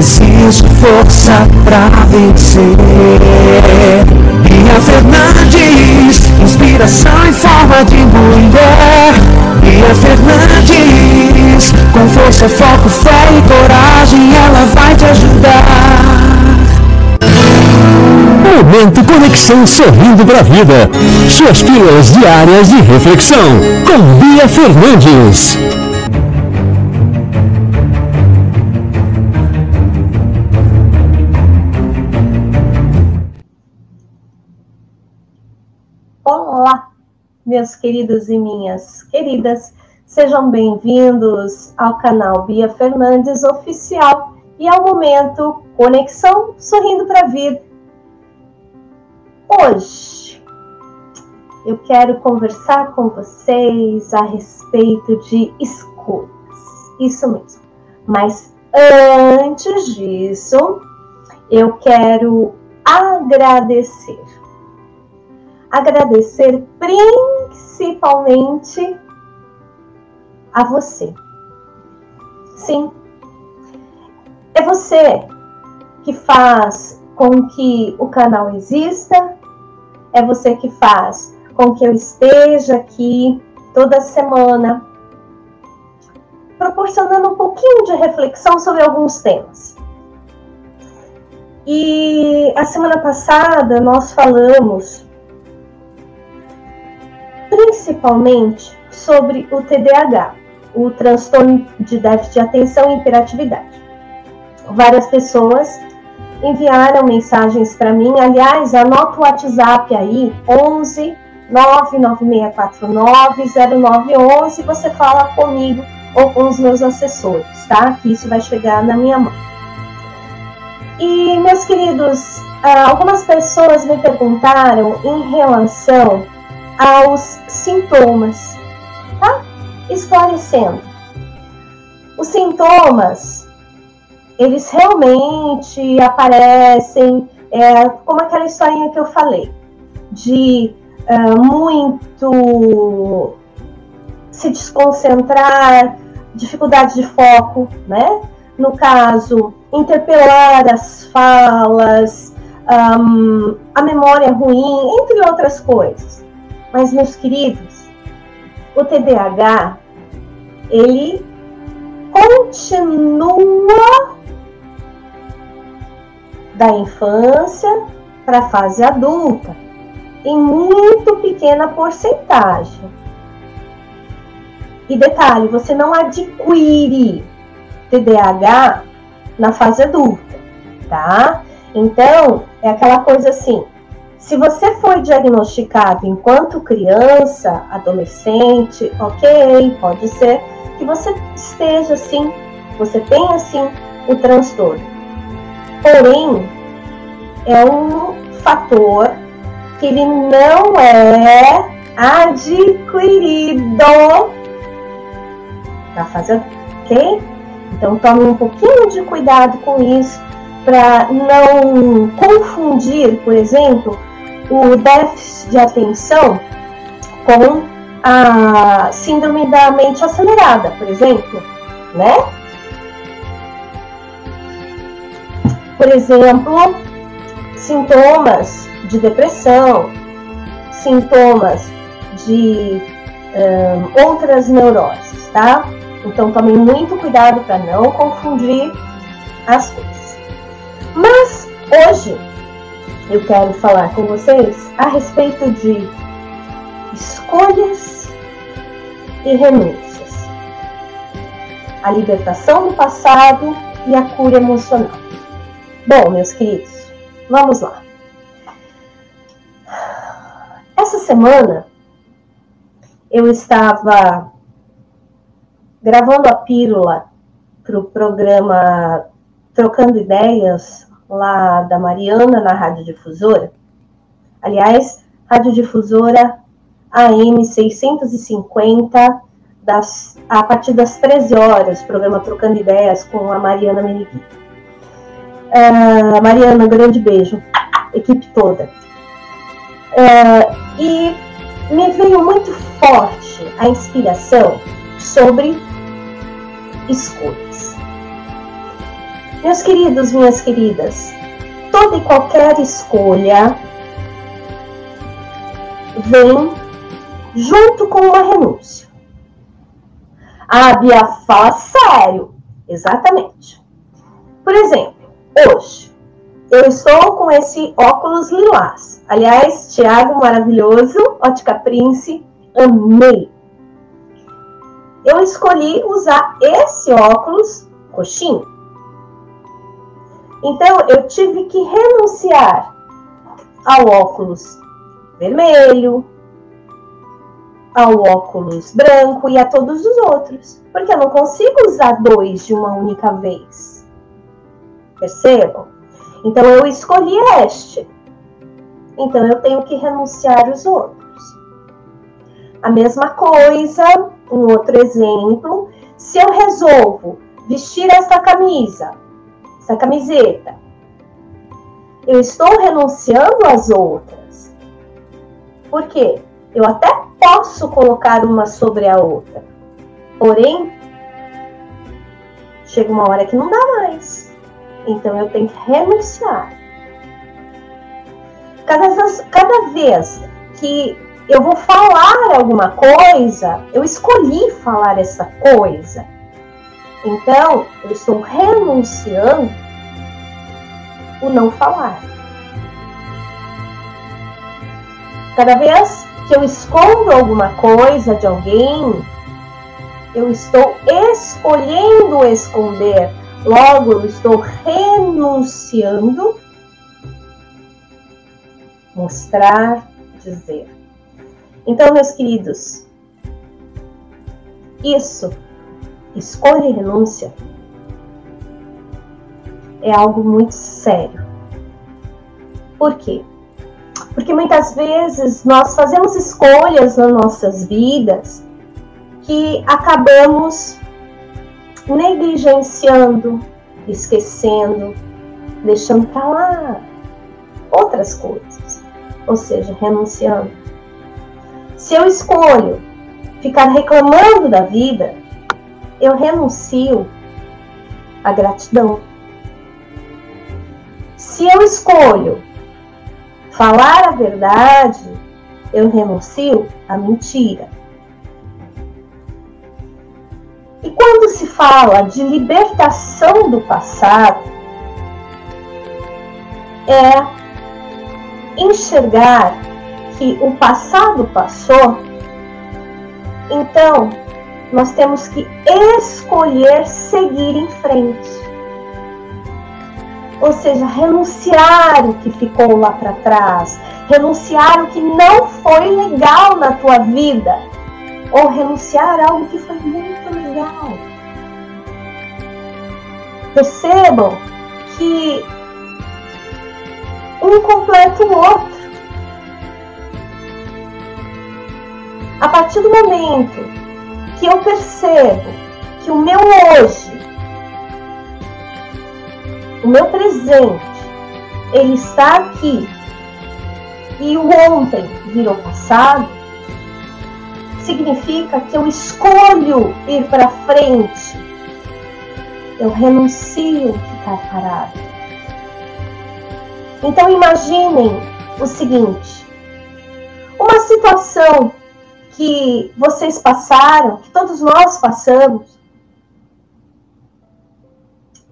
Existe força pra vencer. Bia Fernandes, inspiração em forma de mulher. Bia Fernandes, com força, foco, fé e coragem, ela vai te ajudar. Momento Conexão Sorrindo para a Vida. Suas pílulas diárias de reflexão. Com Bia Fernandes. Meus queridos e minhas queridas. Sejam bem-vindos ao canal Bia Fernandes Oficial e ao momento Conexão Sorrindo para a Vida. Hoje eu quero conversar com vocês a respeito de escolhas. Isso mesmo. Mas antes disso, eu quero agradecer. Agradecer principalmente a você. Sim, é você que faz com que o canal exista, é você que faz com que eu esteja aqui toda semana, proporcionando um pouquinho de reflexão sobre alguns temas. E a semana passada nós falamos principalmente sobre o TDAH, o transtorno de déficit de atenção e hiperatividade. Várias pessoas enviaram mensagens para mim. Aliás, anota o WhatsApp aí, 11 996490911. Você fala comigo ou com os meus assessores, tá? Que isso vai chegar na minha mão. E, meus queridos, algumas pessoas me perguntaram em relação aos sintomas, tá? Esclarecendo. Os sintomas eles realmente aparecem, é, como aquela historinha que eu falei, de uh, muito se desconcentrar, dificuldade de foco, né? No caso, interpelar as falas, um, a memória ruim, entre outras coisas. Mas, meus queridos, o TDAH, ele continua da infância para a fase adulta, em muito pequena porcentagem. E detalhe, você não adquire TDAH na fase adulta, tá? Então, é aquela coisa assim, se você foi diagnosticado enquanto criança, adolescente, ok, pode ser que você esteja assim, você tenha assim o transtorno. Porém, é um fator que ele não é adquirido na fase ok? Então tome um pouquinho de cuidado com isso para não confundir, por exemplo, o déficit de atenção com a síndrome da mente acelerada, por exemplo, né? por exemplo, sintomas de depressão, sintomas de um, outras neuroses, tá? Então tome muito cuidado para não confundir as coisas. Mas hoje eu quero falar com vocês a respeito de escolhas e renúncias, a libertação do passado e a cura emocional. Bom, meus queridos, vamos lá. Essa semana eu estava gravando a pílula para o programa Trocando Ideias lá da Mariana na radiodifusora. Aliás, radiodifusora AM 650, das, a partir das 13 horas, programa Trocando Ideias com a Mariana Menegui. Uh, Mariana, um grande beijo, equipe toda. Uh, e me veio muito forte a inspiração sobre escolhas. Meus queridos, minhas queridas, toda e qualquer escolha vem junto com uma renúncia. Ah, Bia, fala sério. Exatamente. Por exemplo, hoje eu estou com esse óculos lilás. Aliás, Thiago, maravilhoso, Ótica Prince, amei. Eu escolhi usar esse óculos roxinho. Então, eu tive que renunciar ao óculos vermelho, ao óculos branco e a todos os outros, porque eu não consigo usar dois de uma única vez. Percebam? Então eu escolhi este. Então eu tenho que renunciar aos outros. A mesma coisa, um outro exemplo, se eu resolvo vestir essa camisa, essa camiseta, eu estou renunciando às outras. Por quê? Eu até posso colocar uma sobre a outra. Porém, chega uma hora que não dá mais. Então eu tenho que renunciar. Cada vez, cada vez que eu vou falar alguma coisa, eu escolhi falar essa coisa. Então, eu estou renunciando o não falar. Cada vez que eu escondo alguma coisa de alguém, eu estou escolhendo esconder. Logo, eu estou renunciando mostrar, dizer. Então, meus queridos, isso, escolha e renúncia, é algo muito sério. Por quê? Porque muitas vezes nós fazemos escolhas nas nossas vidas que acabamos negligenciando, esquecendo, deixando para lá outras coisas, ou seja, renunciando. Se eu escolho ficar reclamando da vida, eu renuncio à gratidão. Se eu escolho falar a verdade, eu renuncio à mentira. E quando se fala de libertação do passado, é enxergar que o passado passou, então nós temos que escolher seguir em frente ou seja, renunciar o que ficou lá para trás, renunciar o que não foi legal na tua vida, ou renunciar a algo que foi muito legal. Percebam que um completa o outro. A partir do momento que eu percebo que o meu hoje o meu presente, ele está aqui e o ontem virou passado, significa que eu escolho ir para frente. Eu renuncio ficar parado. Então imaginem o seguinte: uma situação que vocês passaram, que todos nós passamos,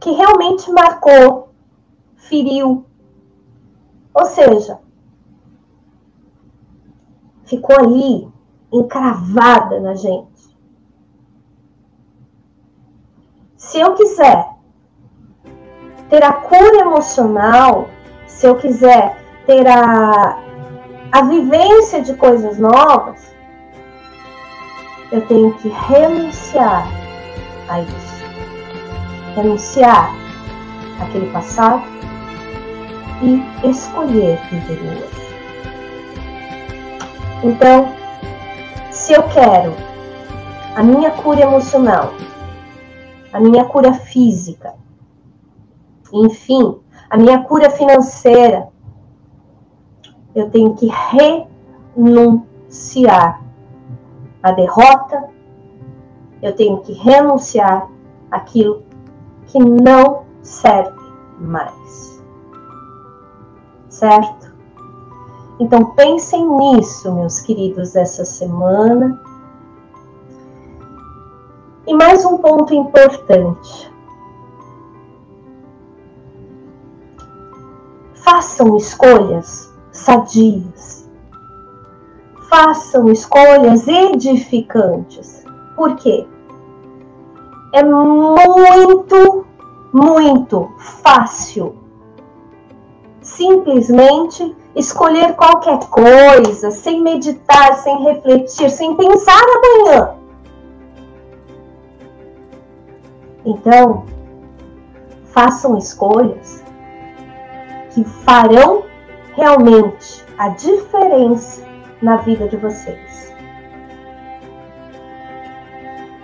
que realmente marcou, feriu. Ou seja, ficou ali encravada na gente. Se eu quiser ter a cura emocional, se eu quiser ter a, a vivência de coisas novas, eu tenho que renunciar a isso renunciar aquele passado, e escolher viver o hoje. Então, se eu quero a minha cura emocional, a minha cura física, enfim, a minha cura financeira, eu tenho que renunciar à derrota, eu tenho que renunciar àquilo que não serve mais. Certo? Então pensem nisso, meus queridos, essa semana. E mais um ponto importante. Façam escolhas sadias. Façam escolhas edificantes. Por quê? É muito, muito fácil simplesmente escolher qualquer coisa, sem meditar, sem refletir, sem pensar amanhã. Então, façam escolhas que farão realmente a diferença na vida de vocês.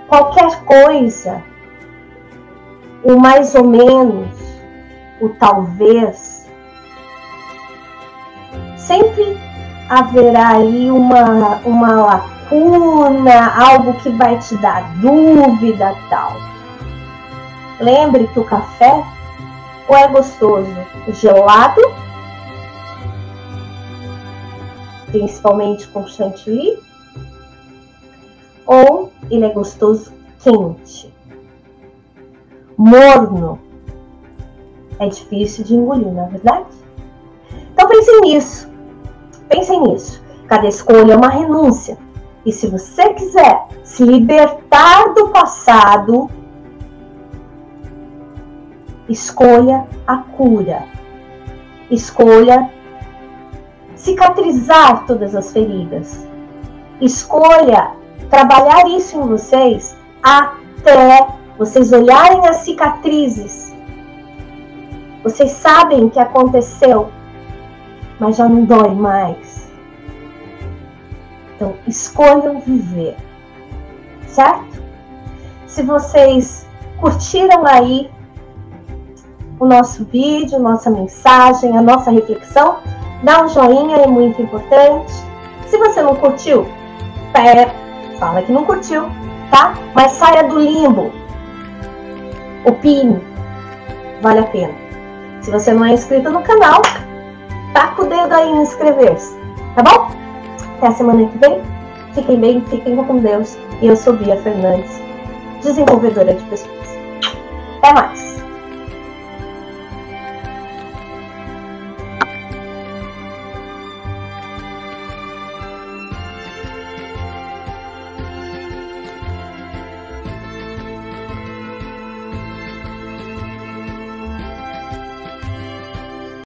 Qualquer coisa, o mais ou menos, o talvez, sempre haverá aí uma, uma lacuna, algo que vai te dar dúvida tal. Lembre que o café ou é gostoso gelado, principalmente com chantilly, ou ele é gostoso quente. Morno é difícil de engolir, não é verdade? Então pensem nisso. Pensem nisso. Cada escolha é uma renúncia. E se você quiser se libertar do passado, Escolha a cura. Escolha cicatrizar todas as feridas. Escolha trabalhar isso em vocês até vocês olharem as cicatrizes. Vocês sabem que aconteceu, mas já não dói mais. Então, escolham viver, certo? Se vocês curtiram aí o nosso vídeo, nossa mensagem, a nossa reflexão. Dá um joinha, é muito importante. Se você não curtiu, pera, fala que não curtiu, tá? Mas saia do limbo. Opine. Vale a pena. Se você não é inscrito no canal, taca o dedo aí em inscrever-se, tá bom? Até a semana que vem. Fiquem bem, fiquem com Deus. E eu sou Bia Fernandes, desenvolvedora de pessoas. Até mais!